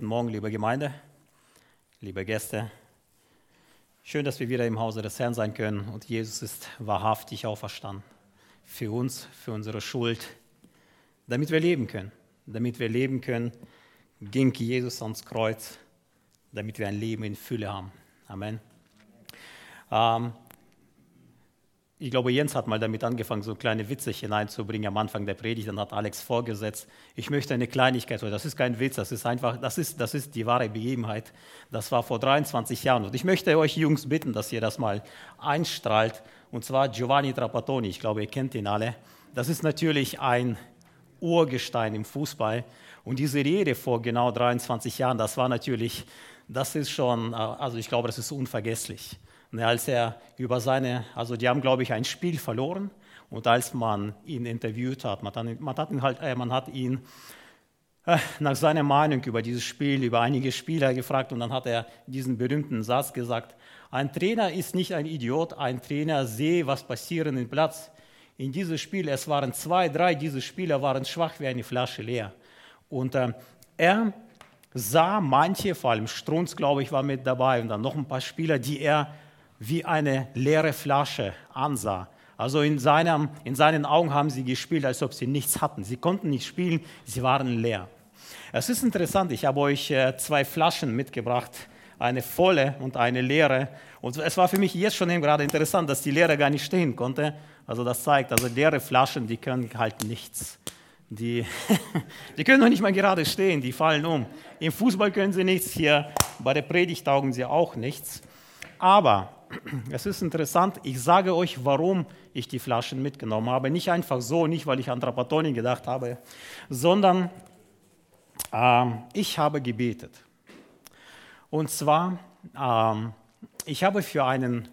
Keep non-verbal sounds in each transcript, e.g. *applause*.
Guten Morgen, liebe Gemeinde, liebe Gäste. Schön, dass wir wieder im Hause des Herrn sein können und Jesus ist wahrhaftig auferstanden. Für uns, für unsere Schuld, damit wir leben können. Damit wir leben können, ging Jesus ans Kreuz, damit wir ein Leben in Fülle haben. Amen. Ähm, ich glaube, Jens hat mal damit angefangen, so kleine Witze hineinzubringen am Anfang der Predigt. Dann hat Alex vorgesetzt, ich möchte eine Kleinigkeit, das ist kein Witz, das ist einfach, das ist, das ist die wahre Begebenheit. Das war vor 23 Jahren. Und ich möchte euch Jungs bitten, dass ihr das mal einstrahlt. Und zwar Giovanni Trapattoni, ich glaube, ihr kennt ihn alle. Das ist natürlich ein Urgestein im Fußball. Und diese Rede vor genau 23 Jahren, das war natürlich, das ist schon, also ich glaube, das ist unvergesslich. Und als er über seine, also die haben, glaube ich, ein Spiel verloren. Und als man ihn interviewt hat, man hat, ihn, halt, äh, man hat ihn äh, nach seiner Meinung über dieses Spiel, über einige Spieler gefragt und dann hat er diesen berühmten Satz gesagt, ein Trainer ist nicht ein Idiot, ein Trainer sehe, was passiert im Platz. In diesem Spiel, es waren zwei, drei, diese Spieler waren schwach wie eine Flasche leer. Und äh, er sah manche, vor allem Strunz, glaube ich, war mit dabei und dann noch ein paar Spieler, die er wie eine leere Flasche ansah. Also in, seinem, in seinen Augen haben sie gespielt, als ob sie nichts hatten. Sie konnten nicht spielen, sie waren leer. Es ist interessant, ich habe euch äh, zwei Flaschen mitgebracht, eine volle und eine leere. Und es war für mich jetzt schon eben gerade interessant, dass die leere gar nicht stehen konnte. Also das zeigt, also leere Flaschen, die können halt nichts. Die, *laughs* die können noch nicht mal gerade stehen, die fallen um. Im Fußball können sie nichts, hier bei der Predigt taugen sie auch nichts. Aber es ist interessant, ich sage euch, warum ich die Flaschen mitgenommen habe. Nicht einfach so, nicht weil ich an Trapattoni gedacht habe, sondern äh, ich habe gebetet. Und zwar, äh, ich habe für einen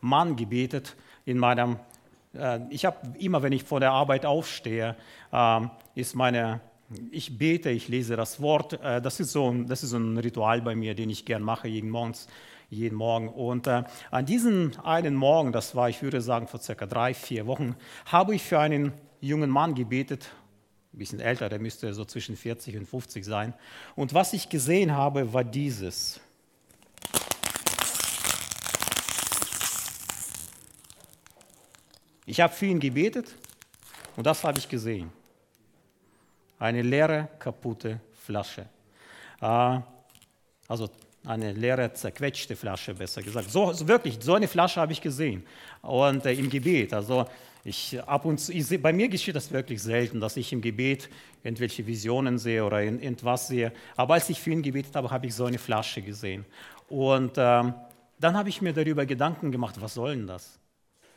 Mann gebetet in meinem, äh, ich habe immer, wenn ich vor der Arbeit aufstehe, ähm, ist meine, ich bete, ich lese das Wort. Äh, das, ist so, das ist so ein Ritual bei mir, den ich gern mache, jeden Morgen jeden Morgen. Und äh, an diesem einen Morgen, das war, ich würde sagen, vor circa drei, vier Wochen, habe ich für einen jungen Mann gebetet, ein bisschen älter, der müsste so zwischen 40 und 50 sein. Und was ich gesehen habe, war dieses. Ich habe für ihn gebetet und das habe ich gesehen. Eine leere, kaputte Flasche. Äh, also eine leere, zerquetschte Flasche, besser gesagt. So, wirklich, so eine Flasche habe ich gesehen. Und äh, im Gebet, also ich ab und zu, ich, bei mir geschieht das wirklich selten, dass ich im Gebet irgendwelche Visionen sehe oder in, irgendwas sehe. Aber als ich für ihn gebetet habe, habe ich so eine Flasche gesehen. Und ähm, dann habe ich mir darüber Gedanken gemacht, was soll denn das?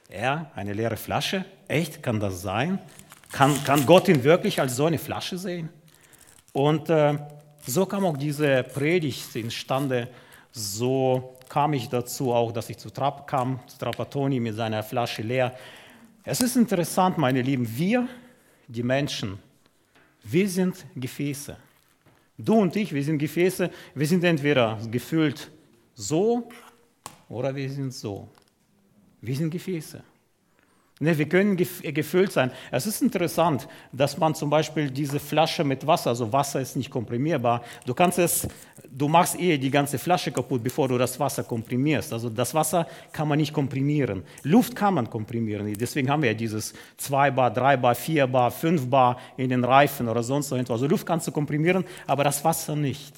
Er, eine leere Flasche? Echt, kann das sein? Kann, kann Gott ihn wirklich als so eine Flasche sehen? Und äh, so kam auch diese Predigt instande. So kam ich dazu auch, dass ich zu Trapp kam, zu Trapattoni mit seiner Flasche leer. Es ist interessant, meine Lieben, wir, die Menschen, wir sind Gefäße. Du und ich, wir sind Gefäße. Wir sind entweder gefüllt so oder wir sind so. Wir sind Gefäße. Wir können gefüllt sein. Es ist interessant, dass man zum Beispiel diese Flasche mit Wasser, also Wasser ist nicht komprimierbar, du kannst es, du machst eher die ganze Flasche kaputt, bevor du das Wasser komprimierst. Also das Wasser kann man nicht komprimieren. Luft kann man komprimieren. Deswegen haben wir ja dieses 2 Bar, 3 Bar, 4 Bar, 5 Bar in den Reifen oder sonst irgendwas. Also Luft kannst du komprimieren, aber das Wasser nicht.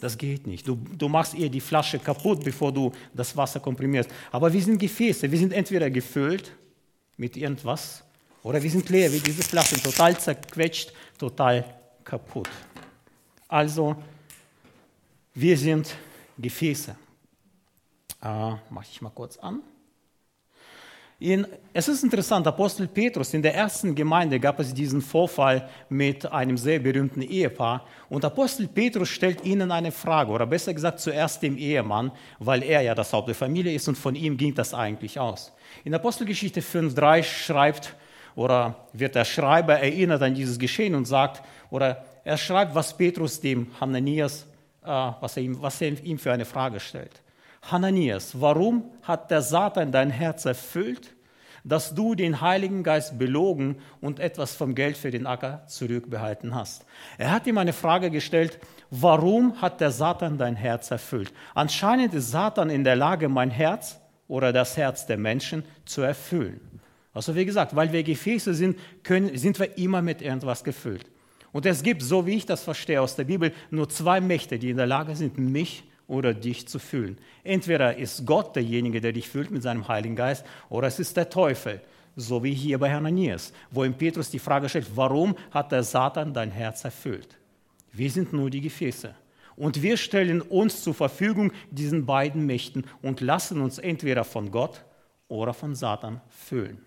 Das geht nicht. Du, du machst eher die Flasche kaputt, bevor du das Wasser komprimierst. Aber wir sind Gefäße. Wir sind entweder gefüllt mit irgendwas. Oder wir sind leer wie diese Flaschen, total zerquetscht, total kaputt. Also, wir sind Gefäße. Äh, Mache ich mal kurz an. In, es ist interessant, Apostel Petrus, in der ersten Gemeinde gab es diesen Vorfall mit einem sehr berühmten Ehepaar. Und Apostel Petrus stellt ihnen eine Frage, oder besser gesagt zuerst dem Ehemann, weil er ja das Haupt der Familie ist und von ihm ging das eigentlich aus. In Apostelgeschichte 5.3 schreibt, oder wird der Schreiber erinnert an dieses Geschehen und sagt, oder er schreibt, was Petrus dem Hananias, äh, was, er ihm, was er ihm für eine Frage stellt. Hananias, warum hat der Satan dein Herz erfüllt, dass du den Heiligen Geist belogen und etwas vom Geld für den Acker zurückbehalten hast. Er hat ihm eine Frage gestellt, warum hat der Satan dein Herz erfüllt? Anscheinend ist Satan in der Lage, mein Herz oder das Herz der Menschen zu erfüllen. Also wie gesagt, weil wir Gefäße sind, können, sind wir immer mit irgendwas gefüllt. Und es gibt, so wie ich das verstehe aus der Bibel, nur zwei Mächte, die in der Lage sind, mich oder dich zu füllen. Entweder ist Gott derjenige, der dich füllt mit seinem Heiligen Geist, oder es ist der Teufel, so wie hier bei Hananias, wo ihm Petrus die Frage stellt, warum hat der Satan dein Herz erfüllt? Wir sind nur die Gefäße. Und wir stellen uns zur Verfügung diesen beiden Mächten und lassen uns entweder von Gott oder von Satan füllen.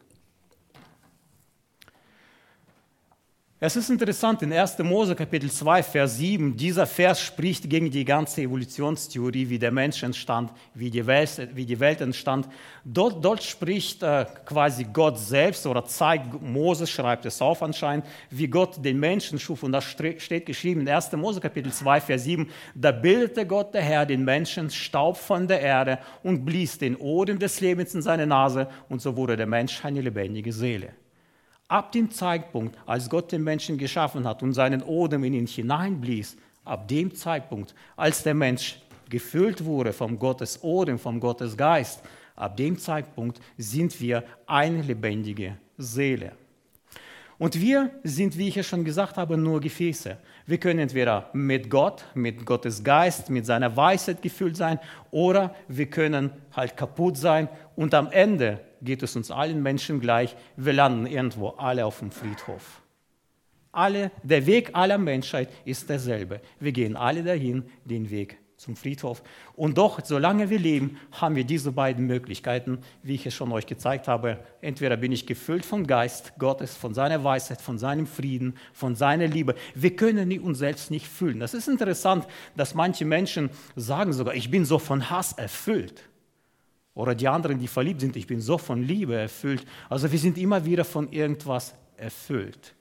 Es ist interessant, in 1. Mose Kapitel 2, Vers 7, dieser Vers spricht gegen die ganze Evolutionstheorie, wie der Mensch entstand, wie die Welt, wie die Welt entstand. Dort, dort spricht äh, quasi Gott selbst oder zeigt, Moses schreibt es auf anscheinend, wie Gott den Menschen schuf. Und das steht geschrieben in 1. Mose Kapitel 2, Vers 7, da bildete Gott der Herr den Menschen Staub von der Erde und blies den Odem des Lebens in seine Nase und so wurde der Mensch eine lebendige Seele. Ab dem Zeitpunkt, als Gott den Menschen geschaffen hat und seinen Odem in ihn hineinblies, ab dem Zeitpunkt, als der Mensch gefüllt wurde vom Gottes Odem, vom Gottes Geist, ab dem Zeitpunkt sind wir eine lebendige Seele. Und wir sind, wie ich ja schon gesagt habe, nur Gefäße. Wir können entweder mit Gott, mit Gottes Geist, mit seiner Weisheit gefüllt sein, oder wir können halt kaputt sein und am Ende geht es uns allen Menschen gleich, wir landen irgendwo alle auf dem Friedhof. Alle, der Weg aller Menschheit ist derselbe. Wir gehen alle dahin, den Weg zum Friedhof. Und doch, solange wir leben, haben wir diese beiden Möglichkeiten, wie ich es schon euch gezeigt habe. Entweder bin ich gefüllt vom Geist Gottes, von seiner Weisheit, von seinem Frieden, von seiner Liebe. Wir können uns selbst nicht fühlen. Das ist interessant, dass manche Menschen sagen sogar, ich bin so von Hass erfüllt. Oder die anderen, die verliebt sind, ich bin so von Liebe erfüllt. Also wir sind immer wieder von irgendwas erfüllt.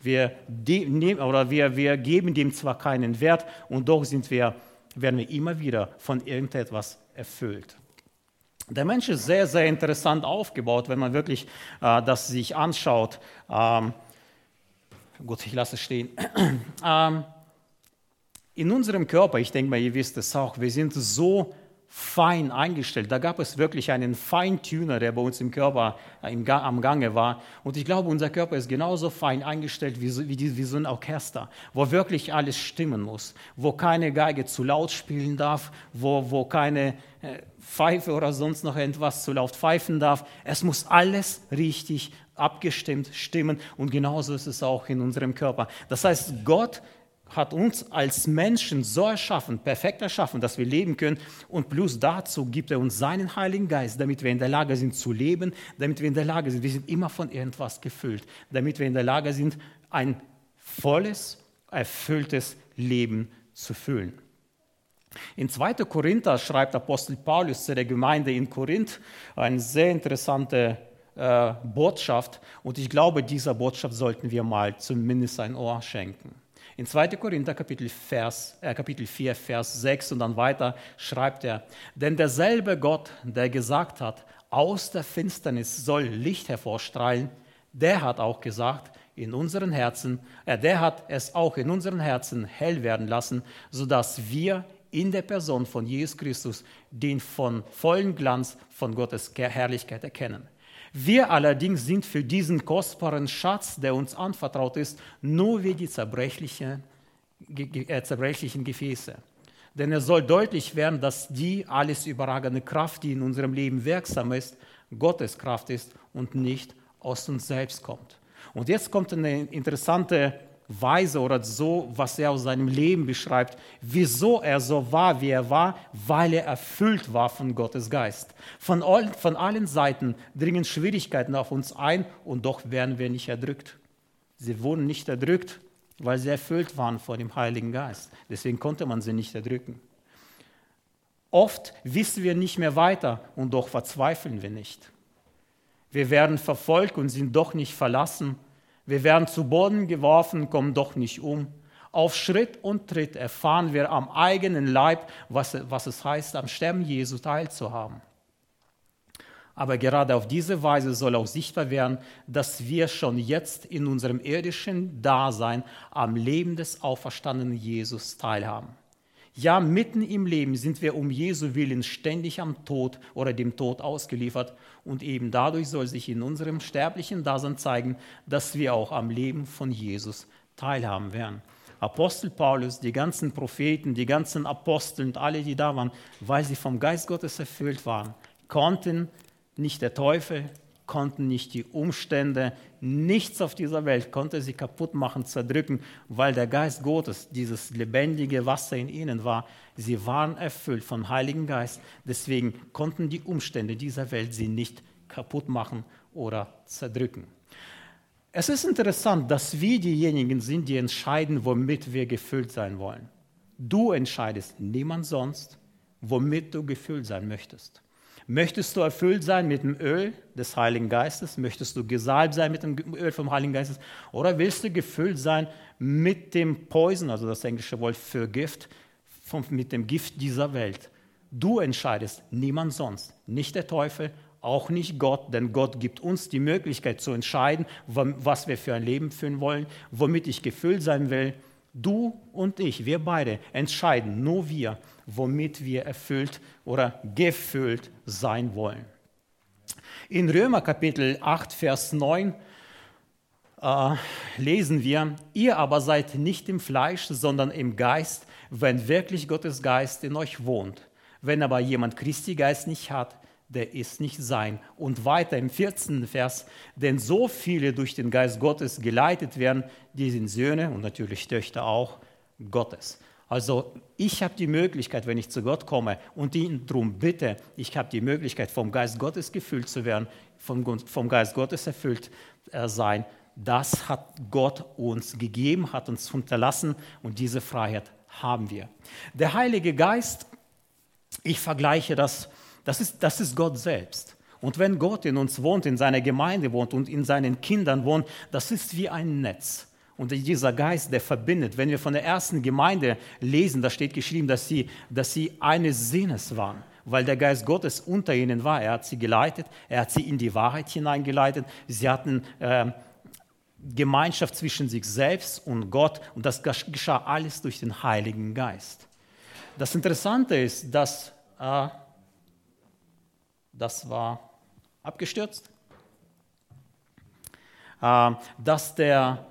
Wir, nehmen, oder wir, wir geben dem zwar keinen Wert und doch sind wir, werden wir immer wieder von irgendetwas erfüllt. Der Mensch ist sehr, sehr interessant aufgebaut, wenn man wirklich äh, das sich anschaut. Ähm, gut, ich lasse es stehen. *clears throat* ähm, in unserem Körper, ich denke mal, ihr wisst es auch, wir sind so fein eingestellt. Da gab es wirklich einen Feintuner, der bei uns im Körper äh, im am Gange war. Und ich glaube, unser Körper ist genauso fein eingestellt wie so, wie, die, wie so ein Orchester, wo wirklich alles stimmen muss, wo keine Geige zu laut spielen darf, wo, wo keine äh, Pfeife oder sonst noch etwas zu laut pfeifen darf. Es muss alles richtig abgestimmt stimmen. Und genauso ist es auch in unserem Körper. Das heißt, Gott hat uns als Menschen so erschaffen, perfekt erschaffen, dass wir leben können. Und plus dazu gibt er uns seinen Heiligen Geist, damit wir in der Lage sind zu leben, damit wir in der Lage sind, wir sind immer von irgendwas gefüllt, damit wir in der Lage sind, ein volles, erfülltes Leben zu füllen. In 2. Korinther schreibt Apostel Paulus zu der Gemeinde in Korinth eine sehr interessante äh, Botschaft. Und ich glaube, dieser Botschaft sollten wir mal zumindest ein Ohr schenken. In 2. Korinther Kapitel, Vers, äh, Kapitel 4, Vers 6 und dann weiter schreibt er, denn derselbe Gott, der gesagt hat, aus der Finsternis soll Licht hervorstrahlen, der hat auch gesagt, in unseren Herzen, äh, der hat es auch in unseren Herzen hell werden lassen, sodass wir in der Person von Jesus Christus den von vollen Glanz von Gottes Herrlichkeit erkennen. Wir allerdings sind für diesen kostbaren Schatz, der uns anvertraut ist, nur wie die zerbrechlichen, äh, zerbrechlichen Gefäße. Denn es soll deutlich werden, dass die alles überragende Kraft, die in unserem Leben wirksam ist, Gottes Kraft ist und nicht aus uns selbst kommt. Und jetzt kommt eine interessante Weise oder so, was er aus seinem Leben beschreibt, wieso er so war, wie er war, weil er erfüllt war von Gottes Geist. Von, all, von allen Seiten dringen Schwierigkeiten auf uns ein und doch werden wir nicht erdrückt. Sie wurden nicht erdrückt, weil sie erfüllt waren von dem Heiligen Geist. Deswegen konnte man sie nicht erdrücken. Oft wissen wir nicht mehr weiter und doch verzweifeln wir nicht. Wir werden verfolgt und sind doch nicht verlassen wir werden zu Boden geworfen, kommen doch nicht um. Auf Schritt und Tritt erfahren wir am eigenen Leib, was, was es heißt, am Sterben Jesu teilzuhaben. Aber gerade auf diese Weise soll auch sichtbar werden, dass wir schon jetzt in unserem irdischen Dasein am Leben des auferstandenen Jesus teilhaben. Ja, mitten im Leben sind wir um Jesu Willen ständig am Tod oder dem Tod ausgeliefert. Und eben dadurch soll sich in unserem sterblichen Dasein zeigen, dass wir auch am Leben von Jesus teilhaben werden. Apostel Paulus, die ganzen Propheten, die ganzen Apostel und alle, die da waren, weil sie vom Geist Gottes erfüllt waren, konnten nicht der Teufel, konnten nicht die Umstände, nichts auf dieser Welt konnte sie kaputt machen, zerdrücken, weil der Geist Gottes, dieses lebendige Wasser in ihnen war. Sie waren erfüllt vom Heiligen Geist. Deswegen konnten die Umstände dieser Welt sie nicht kaputt machen oder zerdrücken. Es ist interessant, dass wir diejenigen sind, die entscheiden, womit wir gefüllt sein wollen. Du entscheidest, niemand sonst, womit du gefüllt sein möchtest. Möchtest du erfüllt sein mit dem Öl des Heiligen Geistes? Möchtest du gesalbt sein mit dem Öl vom Heiligen Geistes? Oder willst du gefüllt sein mit dem Poison, also das englische Wort für Gift, vom, mit dem Gift dieser Welt? Du entscheidest, niemand sonst, nicht der Teufel, auch nicht Gott, denn Gott gibt uns die Möglichkeit zu entscheiden, was wir für ein Leben führen wollen, womit ich gefüllt sein will. Du und ich, wir beide entscheiden, nur wir, womit wir erfüllt oder gefüllt sein wollen. In Römer Kapitel 8, Vers 9 äh, lesen wir, ihr aber seid nicht im Fleisch, sondern im Geist, wenn wirklich Gottes Geist in euch wohnt. Wenn aber jemand Christi Geist nicht hat, der ist nicht sein. Und weiter im 14. Vers, denn so viele durch den Geist Gottes geleitet werden, die sind Söhne und natürlich Töchter auch Gottes. Also ich habe die Möglichkeit, wenn ich zu Gott komme und ihn darum bitte, ich habe die Möglichkeit, vom Geist Gottes gefüllt zu werden, vom, vom Geist Gottes erfüllt äh, sein. Das hat Gott uns gegeben, hat uns unterlassen und diese Freiheit haben wir. Der Heilige Geist, ich vergleiche das, das ist, das ist Gott selbst. Und wenn Gott in uns wohnt, in seiner Gemeinde wohnt und in seinen Kindern wohnt, das ist wie ein Netz. Und dieser Geist, der verbindet. Wenn wir von der ersten Gemeinde lesen, da steht geschrieben, dass sie, dass sie eines Sinnes waren, weil der Geist Gottes unter ihnen war. Er hat sie geleitet, er hat sie in die Wahrheit hineingeleitet. Sie hatten äh, Gemeinschaft zwischen sich selbst und Gott und das geschah alles durch den Heiligen Geist. Das Interessante ist, dass äh, das war abgestürzt, äh, dass der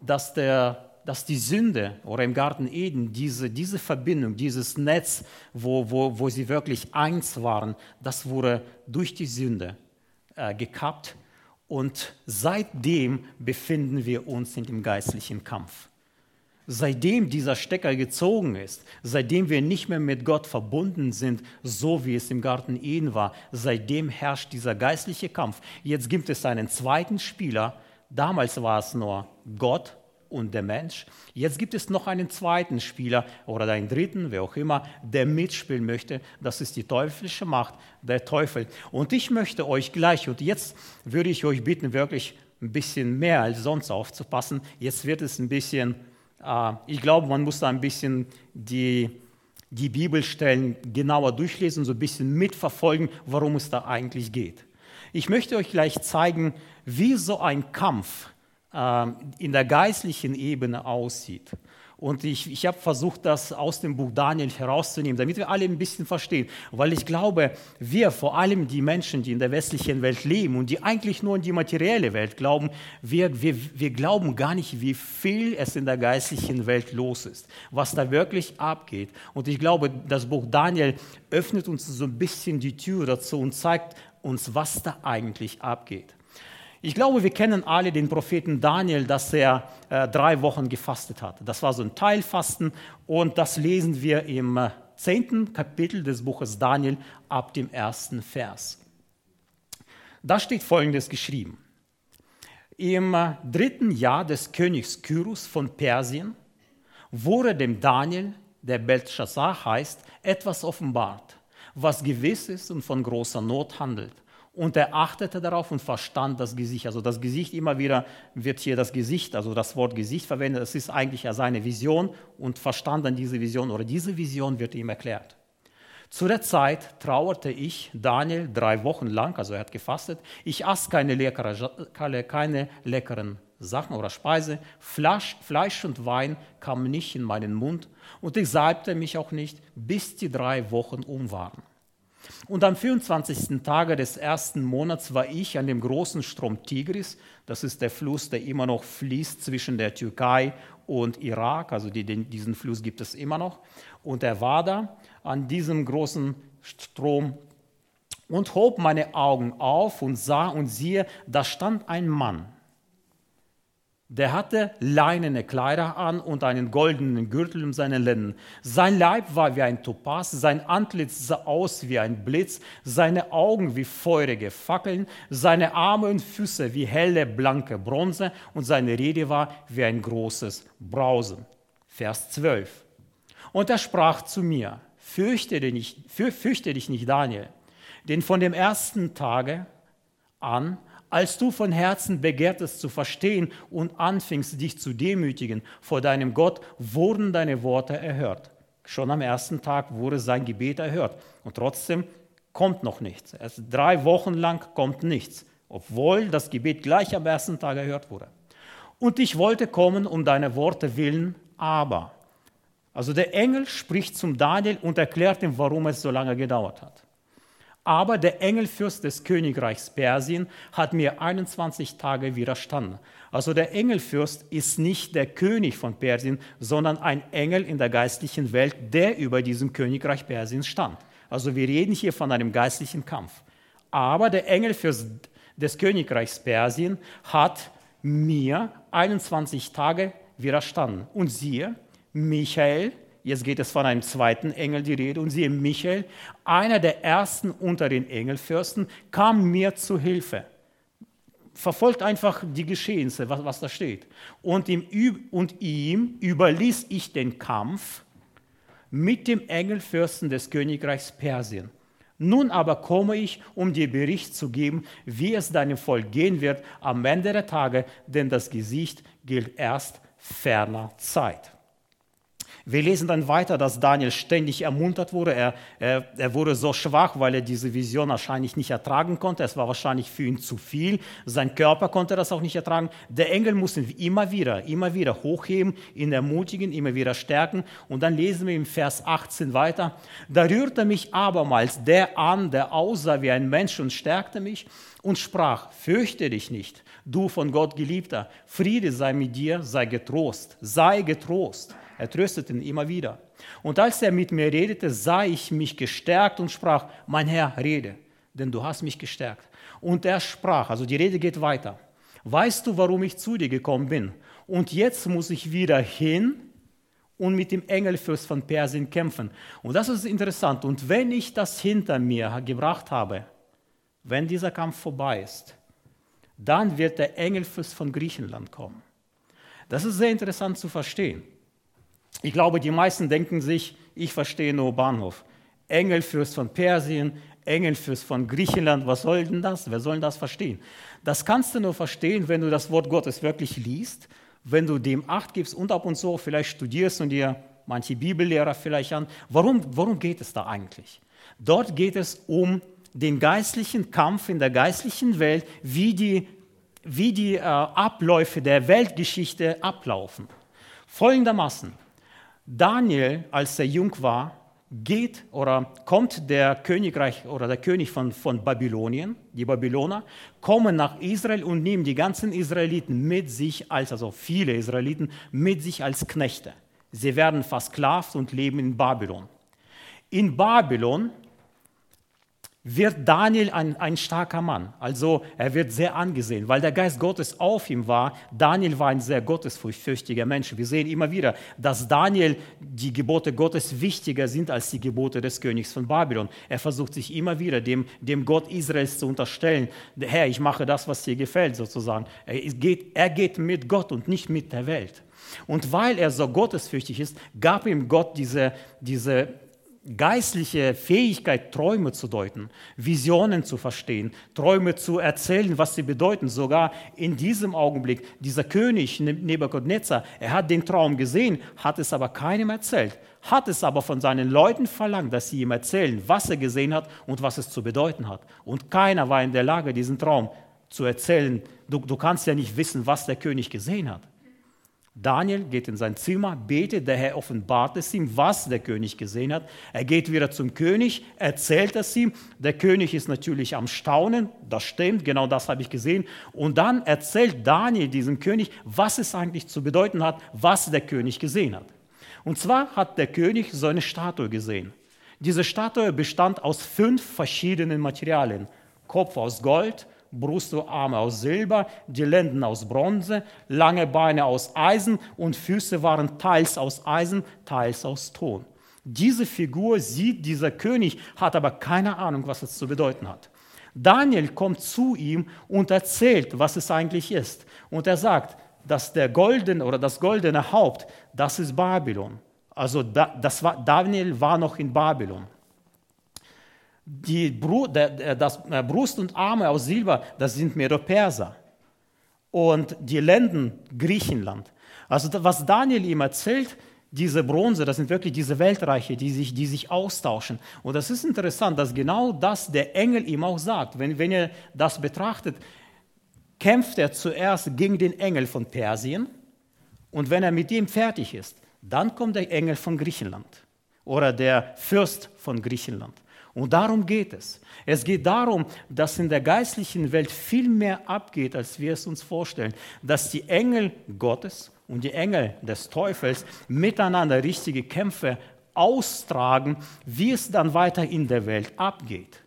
dass, der, dass die Sünde oder im Garten Eden, diese, diese Verbindung, dieses Netz, wo, wo, wo sie wirklich eins waren, das wurde durch die Sünde äh, gekappt. Und seitdem befinden wir uns in dem geistlichen Kampf. Seitdem dieser Stecker gezogen ist, seitdem wir nicht mehr mit Gott verbunden sind, so wie es im Garten Eden war, seitdem herrscht dieser geistliche Kampf. Jetzt gibt es einen zweiten Spieler, Damals war es nur Gott und der Mensch. Jetzt gibt es noch einen zweiten Spieler oder einen dritten, wer auch immer, der mitspielen möchte. Das ist die teuflische Macht, der Teufel. Und ich möchte euch gleich, und jetzt würde ich euch bitten, wirklich ein bisschen mehr als sonst aufzupassen. Jetzt wird es ein bisschen, ich glaube, man muss da ein bisschen die, die Bibelstellen genauer durchlesen, so ein bisschen mitverfolgen, worum es da eigentlich geht. Ich möchte euch gleich zeigen, wie so ein Kampf äh, in der geistlichen Ebene aussieht. Und ich, ich habe versucht, das aus dem Buch Daniel herauszunehmen, damit wir alle ein bisschen verstehen. Weil ich glaube, wir, vor allem die Menschen, die in der westlichen Welt leben und die eigentlich nur in die materielle Welt glauben, wir, wir, wir glauben gar nicht, wie viel es in der geistlichen Welt los ist, was da wirklich abgeht. Und ich glaube, das Buch Daniel öffnet uns so ein bisschen die Tür dazu und zeigt uns, was da eigentlich abgeht. Ich glaube, wir kennen alle den Propheten Daniel, dass er äh, drei Wochen gefastet hat. Das war so ein Teilfasten und das lesen wir im äh, zehnten Kapitel des Buches Daniel ab dem ersten Vers. Da steht Folgendes geschrieben. Im äh, dritten Jahr des Königs Kyrus von Persien wurde dem Daniel, der Belshazzar heißt, etwas offenbart, was gewiss ist und von großer Not handelt. Und er achtete darauf und verstand das Gesicht. Also das Gesicht, immer wieder wird hier das Gesicht, also das Wort Gesicht verwendet. Das ist eigentlich ja seine Vision und verstand dann diese Vision oder diese Vision wird ihm erklärt. Zu der Zeit trauerte ich, Daniel, drei Wochen lang, also er hat gefastet. Ich aß keine, leckere, keine leckeren Sachen oder Speise. Fleisch, Fleisch und Wein kamen nicht in meinen Mund und ich salbte mich auch nicht, bis die drei Wochen um waren. Und am 24. Tage des ersten Monats war ich an dem großen Strom Tigris. Das ist der Fluss, der immer noch fließt zwischen der Türkei und Irak. Also die, den, diesen Fluss gibt es immer noch. Und er war da an diesem großen Strom und hob meine Augen auf und sah und siehe, da stand ein Mann der hatte leinene Kleider an und einen goldenen Gürtel um seine Lenden. Sein Leib war wie ein Topas, sein Antlitz sah aus wie ein Blitz, seine Augen wie feurige Fackeln, seine Arme und Füße wie helle, blanke Bronze und seine Rede war wie ein großes Brausen. Vers 12. Und er sprach zu mir, fürchte dich nicht, fürchte dich nicht Daniel, denn von dem ersten Tage an als du von Herzen begehrtest zu verstehen und anfingst dich zu demütigen vor deinem Gott, wurden deine Worte erhört. Schon am ersten Tag wurde sein Gebet erhört. Und trotzdem kommt noch nichts. Erst drei Wochen lang kommt nichts, obwohl das Gebet gleich am ersten Tag erhört wurde. Und ich wollte kommen um deine Worte willen, aber. Also der Engel spricht zum Daniel und erklärt ihm, warum es so lange gedauert hat. Aber der Engelfürst des Königreichs Persien hat mir 21 Tage widerstanden. Also der Engelfürst ist nicht der König von Persien, sondern ein Engel in der geistlichen Welt, der über diesem Königreich Persien stand. Also wir reden hier von einem geistlichen Kampf. Aber der Engelfürst des Königreichs Persien hat mir 21 Tage widerstanden. Und siehe, Michael, Jetzt geht es von einem zweiten Engel die Rede. Und siehe, Michael, einer der ersten unter den Engelfürsten, kam mir zu Hilfe. Verfolgt einfach die Geschehnisse, was, was da steht. Und ihm, und ihm überließ ich den Kampf mit dem Engelfürsten des Königreichs Persien. Nun aber komme ich, um dir Bericht zu geben, wie es deinem Volk gehen wird am Ende der Tage, denn das Gesicht gilt erst ferner Zeit. Wir lesen dann weiter, dass Daniel ständig ermuntert wurde. Er, er, er, wurde so schwach, weil er diese Vision wahrscheinlich nicht ertragen konnte. Es war wahrscheinlich für ihn zu viel. Sein Körper konnte das auch nicht ertragen. Der Engel muss ihn immer wieder, immer wieder hochheben, ihn ermutigen, immer wieder stärken. Und dann lesen wir im Vers 18 weiter. Da rührte mich abermals der an, der aussah wie ein Mensch und stärkte mich und sprach, fürchte dich nicht, du von Gott geliebter, Friede sei mit dir, sei getrost, sei getrost. Er tröstete ihn immer wieder. Und als er mit mir redete, sah ich mich gestärkt und sprach, mein Herr, rede, denn du hast mich gestärkt. Und er sprach, also die Rede geht weiter. Weißt du, warum ich zu dir gekommen bin? Und jetzt muss ich wieder hin und mit dem Engelfürst von Persien kämpfen. Und das ist interessant. Und wenn ich das hinter mir gebracht habe, wenn dieser Kampf vorbei ist, dann wird der Engelfürst von Griechenland kommen. Das ist sehr interessant zu verstehen. Ich glaube, die meisten denken sich, ich verstehe nur Bahnhof. Engelfürst von Persien, Engelfürst von Griechenland, was soll denn das? Wer soll das verstehen? Das kannst du nur verstehen, wenn du das Wort Gottes wirklich liest, wenn du dem Acht gibst und ab und zu vielleicht studierst und dir manche Bibellehrer vielleicht an. Warum, worum geht es da eigentlich? Dort geht es um den geistlichen Kampf in der geistlichen Welt, wie die, wie die äh, Abläufe der Weltgeschichte ablaufen. Folgendermaßen, Daniel, als er jung war, geht oder kommt der Königreich oder der König von, von Babylonien, die Babyloner, kommen nach Israel und nehmen die ganzen Israeliten mit sich als, also viele Israeliten, mit sich als Knechte. Sie werden versklavt und leben in Babylon. In Babylon wird Daniel ein, ein starker Mann. Also er wird sehr angesehen, weil der Geist Gottes auf ihm war. Daniel war ein sehr gottesfürchtiger Mensch. Wir sehen immer wieder, dass Daniel die Gebote Gottes wichtiger sind als die Gebote des Königs von Babylon. Er versucht sich immer wieder dem, dem Gott Israels zu unterstellen. Herr, ich mache das, was dir gefällt, sozusagen. Er geht, er geht mit Gott und nicht mit der Welt. Und weil er so gottesfürchtig ist, gab ihm Gott diese, diese geistliche Fähigkeit, Träume zu deuten, Visionen zu verstehen, Träume zu erzählen, was sie bedeuten. Sogar in diesem Augenblick, dieser König Nebuchadnezzar, er hat den Traum gesehen, hat es aber keinem erzählt, hat es aber von seinen Leuten verlangt, dass sie ihm erzählen, was er gesehen hat und was es zu bedeuten hat. Und keiner war in der Lage, diesen Traum zu erzählen. Du, du kannst ja nicht wissen, was der König gesehen hat. Daniel geht in sein Zimmer, betet, der Herr offenbart es ihm, was der König gesehen hat. Er geht wieder zum König, erzählt es ihm. Der König ist natürlich am Staunen, das stimmt, genau das habe ich gesehen. Und dann erzählt Daniel diesem König, was es eigentlich zu bedeuten hat, was der König gesehen hat. Und zwar hat der König so eine Statue gesehen. Diese Statue bestand aus fünf verschiedenen Materialien. Kopf aus Gold, Brust und Arme aus Silber, die Lenden aus Bronze, lange Beine aus Eisen und Füße waren teils aus Eisen, teils aus Ton. Diese Figur sieht dieser König, hat aber keine Ahnung, was es zu bedeuten hat. Daniel kommt zu ihm und erzählt, was es eigentlich ist. Und er sagt, dass der goldene oder das goldene Haupt, das ist Babylon. Also das war, Daniel war noch in Babylon die Bru das äh, Brust und Arme aus Silber, das sind Medo-Perser. Und die Lenden Griechenland. Also was Daniel ihm erzählt, diese Bronze, das sind wirklich diese Weltreiche, die sich, die sich austauschen. Und das ist interessant, dass genau das der Engel ihm auch sagt. Wenn, wenn ihr das betrachtet, kämpft er zuerst gegen den Engel von Persien und wenn er mit ihm fertig ist, dann kommt der Engel von Griechenland oder der Fürst von Griechenland. Und darum geht es. Es geht darum, dass in der geistlichen Welt viel mehr abgeht, als wir es uns vorstellen. Dass die Engel Gottes und die Engel des Teufels miteinander richtige Kämpfe austragen, wie es dann weiter in der Welt abgeht.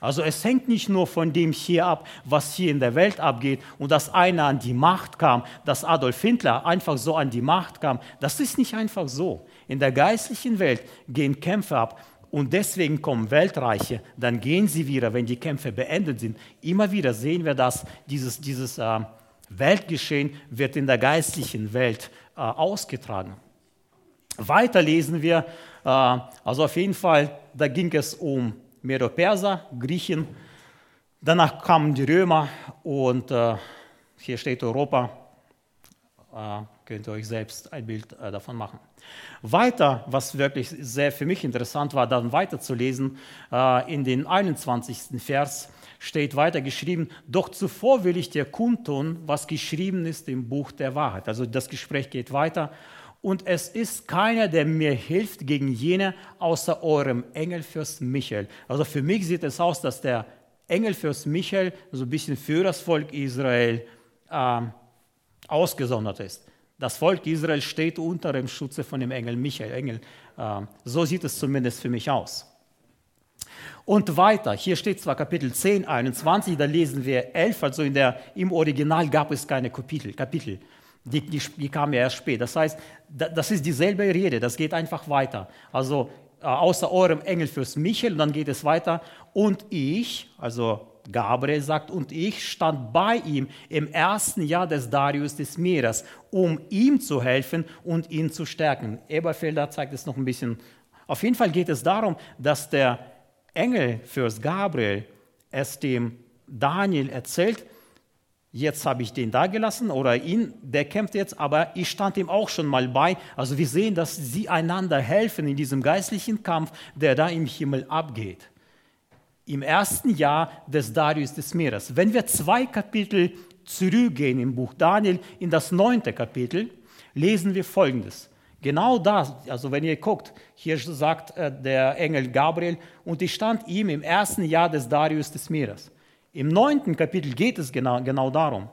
Also es hängt nicht nur von dem hier ab, was hier in der Welt abgeht und dass einer an die Macht kam, dass Adolf Hitler einfach so an die Macht kam. Das ist nicht einfach so. In der geistlichen Welt gehen Kämpfe ab und deswegen kommen Weltreiche, dann gehen sie wieder, wenn die Kämpfe beendet sind. Immer wieder sehen wir das, dieses, dieses äh, Weltgeschehen wird in der geistlichen Welt äh, ausgetragen. Weiter lesen wir, äh, also auf jeden Fall, da ging es um Medo-Perser, Griechen, danach kamen die Römer und äh, hier steht Europa, äh, könnt ihr euch selbst ein Bild äh, davon machen. Weiter, was wirklich sehr für mich interessant war, dann weiterzulesen, äh, in den 21. Vers steht weiter geschrieben, doch zuvor will ich dir kundtun, was geschrieben ist im Buch der Wahrheit. Also das Gespräch geht weiter. Und es ist keiner, der mir hilft gegen jene, außer eurem Engelfürst Michael. Also für mich sieht es aus, dass der Engelfürst Michael so ein bisschen für das Volk Israel äh, ausgesondert ist. Das Volk Israel steht unter dem Schutze von dem Engel Michael. Engel. Äh, so sieht es zumindest für mich aus. Und weiter, hier steht zwar Kapitel 10, 21, da lesen wir 11, also in der, im Original gab es keine Kapitel, Kapitel. Die, die, die kamen ja erst spät. Das heißt, das ist dieselbe Rede, das geht einfach weiter. Also äh, außer eurem Engel fürs Michael, und dann geht es weiter. Und ich, also Gabriel sagt, und ich stand bei ihm im ersten Jahr des Darius des Meeres, um ihm zu helfen und ihn zu stärken. Eberfelder zeigt es noch ein bisschen. Auf jeden Fall geht es darum, dass der Engel fürs Gabriel es dem Daniel erzählt, jetzt habe ich den da gelassen oder ihn, der kämpft jetzt, aber ich stand ihm auch schon mal bei. Also wir sehen, dass sie einander helfen in diesem geistlichen Kampf, der da im Himmel abgeht im ersten Jahr des Darius des Meeres. Wenn wir zwei Kapitel zurückgehen im Buch Daniel, in das neunte Kapitel, lesen wir Folgendes. Genau das, also wenn ihr guckt, hier sagt äh, der Engel Gabriel, und ich stand ihm im ersten Jahr des Darius des Meeres. Im neunten Kapitel geht es genau, genau darum.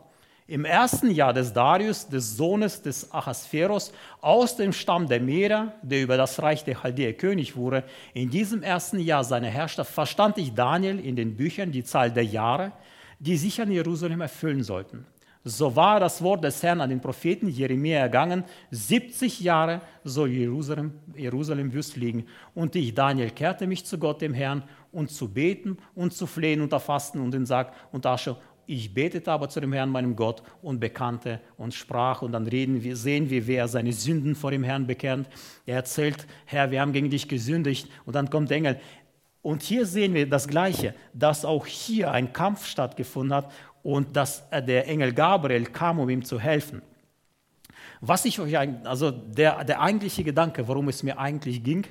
Im ersten Jahr des Darius, des Sohnes des Ahasveros, aus dem Stamm der Merer, der über das Reich der Chaldäer König wurde, in diesem ersten Jahr seiner Herrschaft verstand ich Daniel in den Büchern die Zahl der Jahre, die sich an Jerusalem erfüllen sollten. So war das Wort des Herrn an den Propheten Jeremia ergangen, 70 Jahre soll Jerusalem, Jerusalem wüst liegen. Und ich, Daniel, kehrte mich zu Gott, dem Herrn, und zu beten und zu flehen unter Fasten und den Sack und Asche ich betete aber zu dem Herrn, meinem Gott, und bekannte und sprach. Und dann reden wir, sehen wir, wer seine Sünden vor dem Herrn bekennt. Er erzählt, Herr, wir haben gegen dich gesündigt. Und dann kommt der Engel. Und hier sehen wir das Gleiche, dass auch hier ein Kampf stattgefunden hat und dass der Engel Gabriel kam, um ihm zu helfen. Was ich euch, also der, der eigentliche Gedanke, worum es mir eigentlich ging,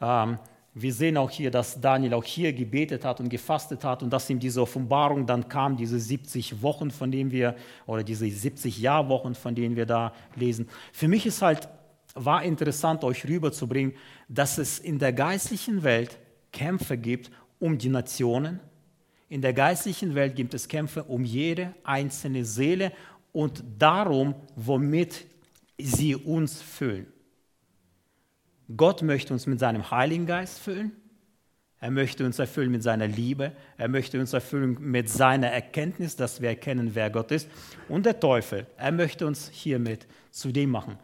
ähm, wir sehen auch hier, dass Daniel auch hier gebetet hat und gefastet hat und dass ihm diese Offenbarung dann kam, diese 70 Wochen, von denen wir, oder diese 70 Jahrwochen, von denen wir da lesen. Für mich ist halt, war interessant, euch rüberzubringen, dass es in der geistlichen Welt Kämpfe gibt um die Nationen. In der geistlichen Welt gibt es Kämpfe um jede einzelne Seele und darum, womit sie uns füllen. Gott möchte uns mit seinem Heiligen Geist füllen. Er möchte uns erfüllen mit seiner Liebe. Er möchte uns erfüllen mit seiner Erkenntnis, dass wir erkennen, wer Gott ist. Und der Teufel, er möchte uns hiermit zu dem machen.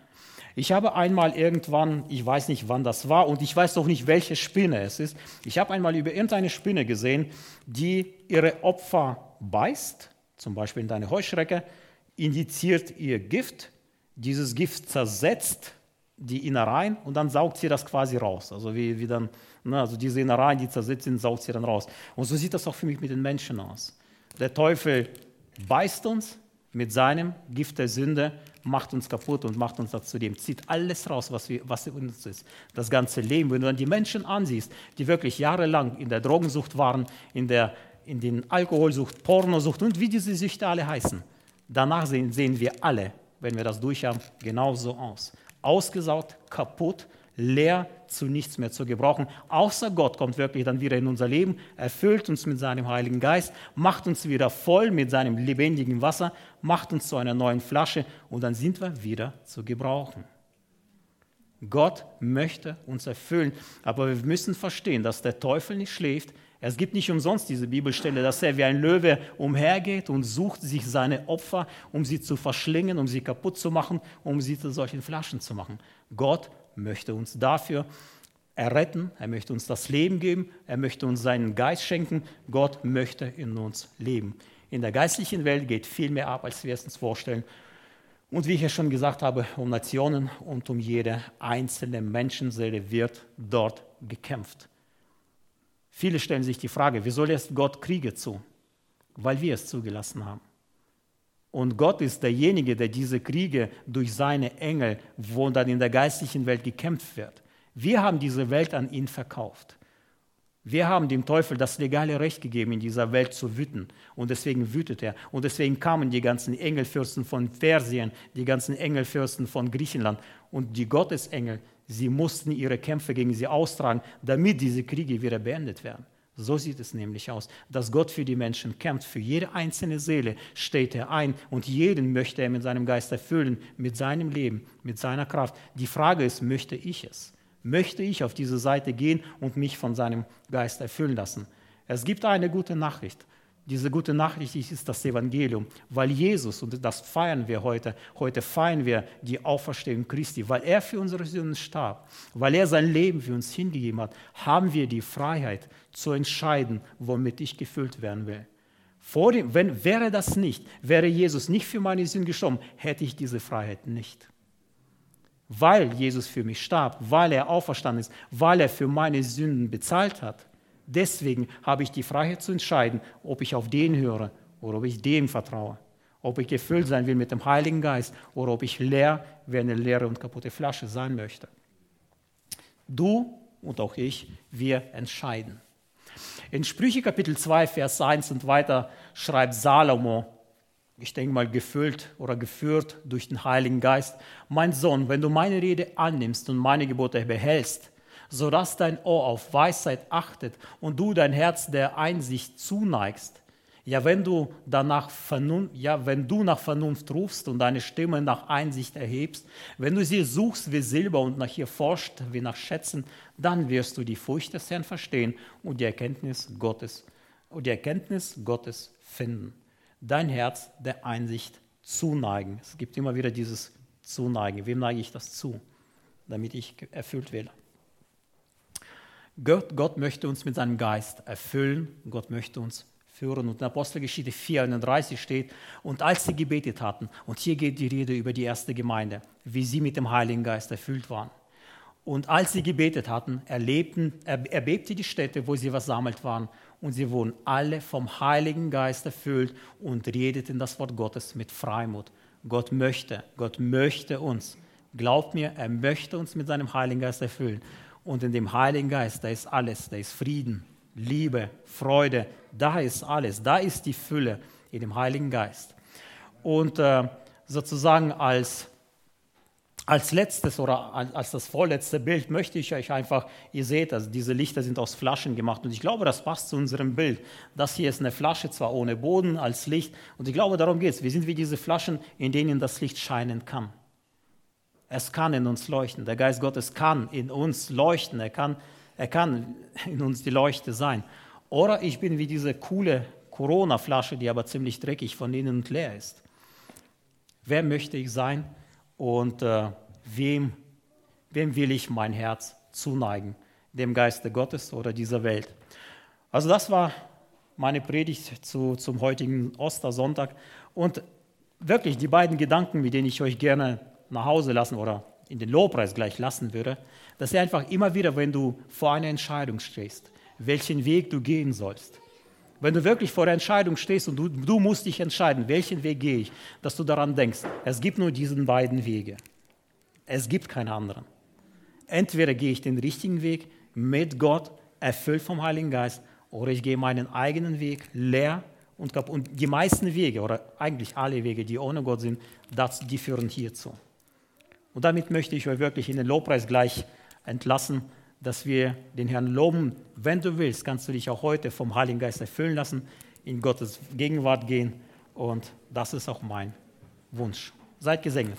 Ich habe einmal irgendwann, ich weiß nicht, wann das war und ich weiß doch nicht, welche Spinne es ist. Ich habe einmal über irgendeine Spinne gesehen, die ihre Opfer beißt, zum Beispiel in deine Heuschrecke, injiziert ihr Gift. Dieses Gift zersetzt die Innereien und dann saugt sie das quasi raus. Also wie, wie dann, ne, also diese Innereien, die zersetzt sind, saugt sie dann raus. Und so sieht das auch für mich mit den Menschen aus. Der Teufel beißt uns mit seinem Gift der Sünde, macht uns kaputt und macht uns dazu dem, zieht alles raus, was, wir, was in uns ist. Das ganze Leben. Wenn du dann die Menschen ansiehst, die wirklich jahrelang in der Drogensucht waren, in, der, in den Alkoholsucht, Pornosucht und wie diese Süchte alle heißen, danach sehen, sehen wir alle, wenn wir das durchhaben, genauso aus ausgesaugt, kaputt, leer, zu nichts mehr zu gebrauchen. Außer Gott kommt wirklich dann wieder in unser Leben, erfüllt uns mit seinem Heiligen Geist, macht uns wieder voll mit seinem lebendigen Wasser, macht uns zu einer neuen Flasche und dann sind wir wieder zu gebrauchen. Gott möchte uns erfüllen, aber wir müssen verstehen, dass der Teufel nicht schläft, es gibt nicht umsonst diese Bibelstelle, dass er wie ein Löwe umhergeht und sucht sich seine Opfer, um sie zu verschlingen, um sie kaputt zu machen, um sie zu solchen Flaschen zu machen. Gott möchte uns dafür erretten, er möchte uns das Leben geben, er möchte uns seinen Geist schenken. Gott möchte in uns leben. In der geistlichen Welt geht viel mehr ab, als wir es uns vorstellen. Und wie ich ja schon gesagt habe, um Nationen und um jede einzelne Menschenseele wird dort gekämpft. Viele stellen sich die Frage, wieso lässt Gott Kriege zu? Weil wir es zugelassen haben. Und Gott ist derjenige, der diese Kriege durch seine Engel, wo dann in der geistlichen Welt gekämpft wird. Wir haben diese Welt an ihn verkauft. Wir haben dem Teufel das legale Recht gegeben, in dieser Welt zu wüten. Und deswegen wütet er. Und deswegen kamen die ganzen Engelfürsten von Persien, die ganzen Engelfürsten von Griechenland. Und die Gottesengel Sie mussten ihre Kämpfe gegen sie austragen, damit diese Kriege wieder beendet werden. So sieht es nämlich aus, dass Gott für die Menschen kämpft. Für jede einzelne Seele steht er ein und jeden möchte er mit seinem Geist erfüllen, mit seinem Leben, mit seiner Kraft. Die Frage ist, möchte ich es? Möchte ich auf diese Seite gehen und mich von seinem Geist erfüllen lassen? Es gibt eine gute Nachricht. Diese gute Nachricht ist das Evangelium, weil Jesus, und das feiern wir heute, heute feiern wir die Auferstehung Christi, weil er für unsere Sünden starb, weil er sein Leben für uns hingegeben hat, haben wir die Freiheit zu entscheiden, womit ich gefüllt werden will. Vor dem, wenn, wäre das nicht, wäre Jesus nicht für meine Sünden gestorben, hätte ich diese Freiheit nicht. Weil Jesus für mich starb, weil er auferstanden ist, weil er für meine Sünden bezahlt hat, Deswegen habe ich die Freiheit zu entscheiden, ob ich auf den höre oder ob ich dem vertraue. Ob ich gefüllt sein will mit dem Heiligen Geist oder ob ich leer wie eine leere und kaputte Flasche sein möchte. Du und auch ich, wir entscheiden. In Sprüche Kapitel 2, Vers 1 und weiter schreibt Salomo, ich denke mal gefüllt oder geführt durch den Heiligen Geist, mein Sohn, wenn du meine Rede annimmst und meine Gebote behältst, sodass dein Ohr auf Weisheit achtet und du dein Herz der Einsicht zuneigst. Ja, wenn du danach Vernunft, ja, wenn du nach Vernunft rufst und deine Stimme nach Einsicht erhebst, wenn du sie suchst wie Silber und nach ihr forscht wie nach Schätzen, dann wirst du die Furcht des Herrn verstehen und die Erkenntnis Gottes und die Erkenntnis Gottes finden. Dein Herz der Einsicht zuneigen. Es gibt immer wieder dieses Zuneigen. Wem neige ich das zu, damit ich erfüllt werde? Gott, Gott möchte uns mit seinem Geist erfüllen, Gott möchte uns führen. Und in Apostelgeschichte 34 steht, und als sie gebetet hatten, und hier geht die Rede über die erste Gemeinde, wie sie mit dem Heiligen Geist erfüllt waren. Und als sie gebetet hatten, erlebten, erbebte die Städte, wo sie versammelt waren, und sie wurden alle vom Heiligen Geist erfüllt und redeten das Wort Gottes mit Freimut. Gott möchte, Gott möchte uns. Glaubt mir, er möchte uns mit seinem Heiligen Geist erfüllen. Und in dem Heiligen Geist, da ist alles, da ist Frieden, Liebe, Freude, da ist alles, da ist die Fülle in dem Heiligen Geist. Und äh, sozusagen als als letztes oder als das vorletzte Bild möchte ich euch einfach, ihr seht, also diese Lichter sind aus Flaschen gemacht und ich glaube, das passt zu unserem Bild. Das hier ist eine Flasche, zwar ohne Boden als Licht und ich glaube, darum geht es. Wir sind wie diese Flaschen, in denen das Licht scheinen kann. Es kann in uns leuchten. Der Geist Gottes kann in uns leuchten. Er kann, er kann in uns die Leuchte sein. Oder ich bin wie diese coole Corona-Flasche, die aber ziemlich dreckig von innen und leer ist. Wer möchte ich sein? und äh, wem, wem will ich mein Herz zuneigen? Dem Geiste Gottes oder dieser Welt? Also das war meine Predigt zu, zum heutigen Ostersonntag. Und wirklich die beiden Gedanken, mit denen ich euch gerne nach Hause lassen oder in den Lobpreis gleich lassen würde, dass ihr einfach immer wieder, wenn du vor einer Entscheidung stehst, welchen Weg du gehen sollst, wenn du wirklich vor der Entscheidung stehst und du, du musst dich entscheiden, welchen Weg gehe ich, dass du daran denkst, es gibt nur diesen beiden Wege. Es gibt keine anderen. Entweder gehe ich den richtigen Weg mit Gott, erfüllt vom Heiligen Geist, oder ich gehe meinen eigenen Weg leer und kaputt. Und die meisten Wege, oder eigentlich alle Wege, die ohne Gott sind, das, die führen hierzu. Und damit möchte ich euch wirklich in den Lobpreis gleich entlassen dass wir den Herrn loben. Wenn du willst, kannst du dich auch heute vom Heiligen Geist erfüllen lassen, in Gottes Gegenwart gehen. Und das ist auch mein Wunsch. Seid gesegnet.